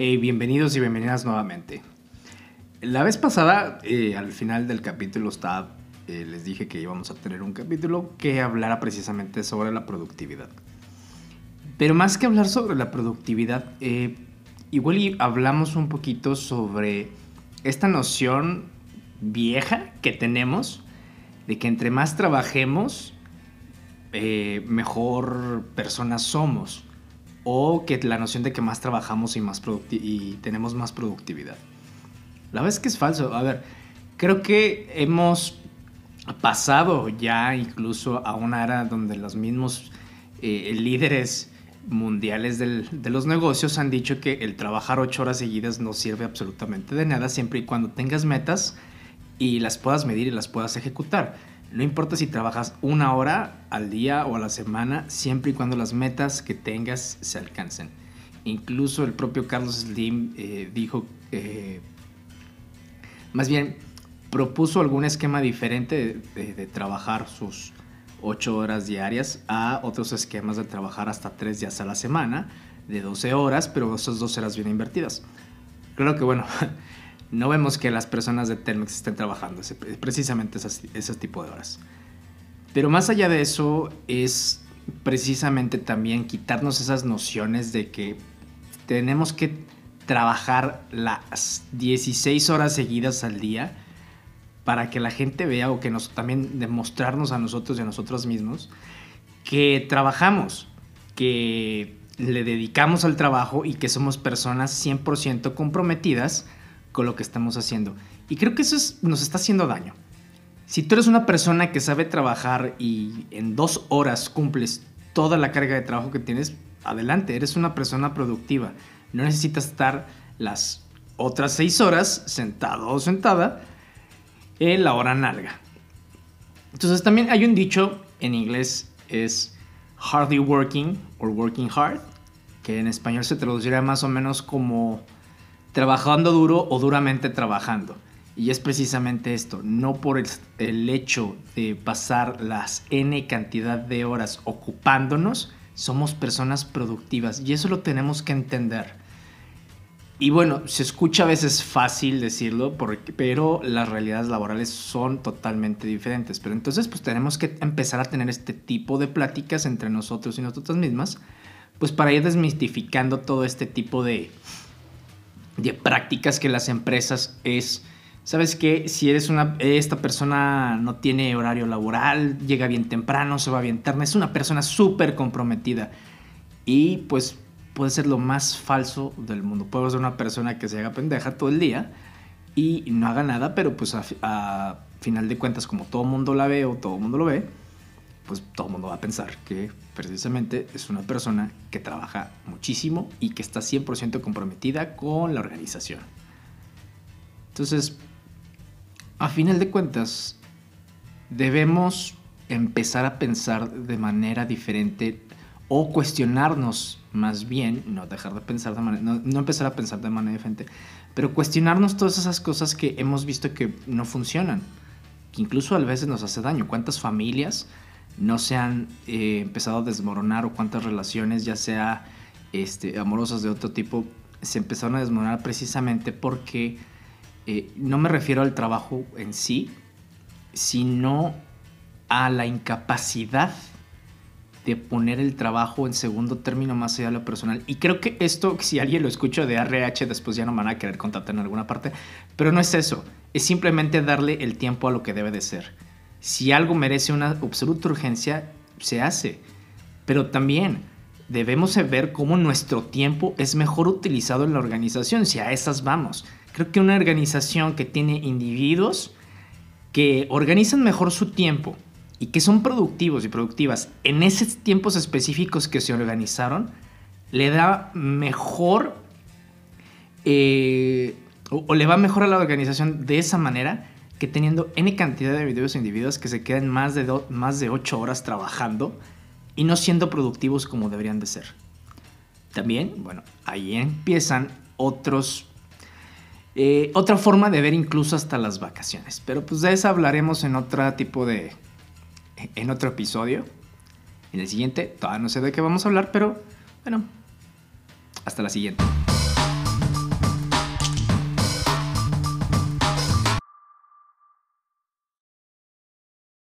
bienvenidos y bienvenidas nuevamente. La vez pasada, eh, al final del capítulo, estaba, eh, les dije que íbamos a tener un capítulo que hablara precisamente sobre la productividad. Pero más que hablar sobre la productividad, eh, igual hablamos un poquito sobre esta noción vieja que tenemos de que entre más trabajemos, mejor personas somos o que la noción de que más trabajamos y, más y tenemos más productividad. La verdad es que es falso. A ver, creo que hemos pasado ya incluso a una era donde los mismos eh, líderes mundiales de los negocios han dicho que el trabajar ocho horas seguidas no sirve absolutamente de nada siempre y cuando tengas metas y las puedas medir y las puedas ejecutar. No importa si trabajas una hora al día o a la semana, siempre y cuando las metas que tengas se alcancen. Incluso el propio Carlos Slim eh, dijo, eh, más bien, propuso algún esquema diferente de, trabajar sus ocho horas diarias a otros esquemas de trabajar hasta tres días a la semana, de 12 horas, pero esas 12 horas bien invertidas. Creo que, bueno, no vemos que las personas de Telmex estén trabajando precisamente ese tipo de horas. Pero más allá de eso es precisamente también quitarnos esas nociones de que tenemos que trabajar las 16 horas seguidas al día para que la gente vea o que nos también demostrarnos a nosotros y a nosotros mismos que trabajamos, que le dedicamos al trabajo y que somos personas 100% comprometidas con lo que estamos haciendo. Y creo que eso nos está haciendo daño. Si tú eres una persona que sabe trabajar y en dos horas cumples toda la carga de trabajo que tienes, adelante, eres una persona productiva. No necesitas estar las otras seis horas sentado o sentada en la hora nalga. Entonces también hay un dicho en inglés es hardly working or working hard, que en español se traduciría más o menos como trabajando duro o duramente trabajando. Y es precisamente esto, no por el, hecho de pasar las n cantidad de horas ocupándonos, somos personas productivas y eso lo tenemos que entender. Y bueno, se escucha a veces fácil decirlo, pero las realidades laborales son totalmente diferentes. Pero entonces pues tenemos que empezar a tener este tipo de pláticas entre nosotros y nosotras mismas, pues para ir desmistificando todo este tipo de, de prácticas que las empresas es ¿Sabes qué? Si eres una. Esta persona no tiene horario laboral, llega bien temprano, se va bien tarde, es una persona súper comprometida. Y pues puede ser lo más falso del mundo. Puede ser una persona que se haga pendeja todo el día y no haga nada, pero pues a, final de cuentas, como todo mundo la ve o todo mundo lo ve, pues todo el mundo va a pensar que precisamente es una persona que trabaja muchísimo y que está 100% comprometida con la organización. Entonces, a final de cuentas, debemos empezar a pensar de manera diferente o cuestionarnos más bien, no dejar de pensar de manera, no, empezar a pensar de manera diferente, pero cuestionarnos todas esas cosas que hemos visto que no funcionan, que incluso a veces nos hace daño. ¿Cuántas familias no se han eh, empezado a desmoronar o cuántas relaciones, ya sea este, amorosas de otro tipo, se empezaron a desmoronar precisamente porque eh, no me refiero al trabajo en sí, sino a la incapacidad de poner el trabajo en segundo término más allá de lo personal. Y creo que esto, si alguien lo escucha de RH, después ya no van a querer contratar en alguna parte, pero no es eso, es simplemente darle el tiempo a lo que debe de ser. Si algo merece una absoluta urgencia, se hace. Pero también debemos ver cómo nuestro tiempo es mejor utilizado en la organización, si a esas vamos. Creo que una organización que tiene individuos que organizan mejor su tiempo y que son productivos y productivas en esos tiempos específicos que se organizaron, le da mejor eh, o, le va mejor a la organización de esa manera que teniendo N cantidad de e individuos que se quedan más de, más de 8 horas trabajando y no siendo productivos como deberían de ser. También, bueno, ahí empiezan otros eh, otra forma de ver incluso hasta las vacaciones. Pero pues de eso hablaremos en otro tipo de... En otro episodio. En el siguiente, todavía no sé de qué vamos a hablar, pero bueno, hasta la siguiente.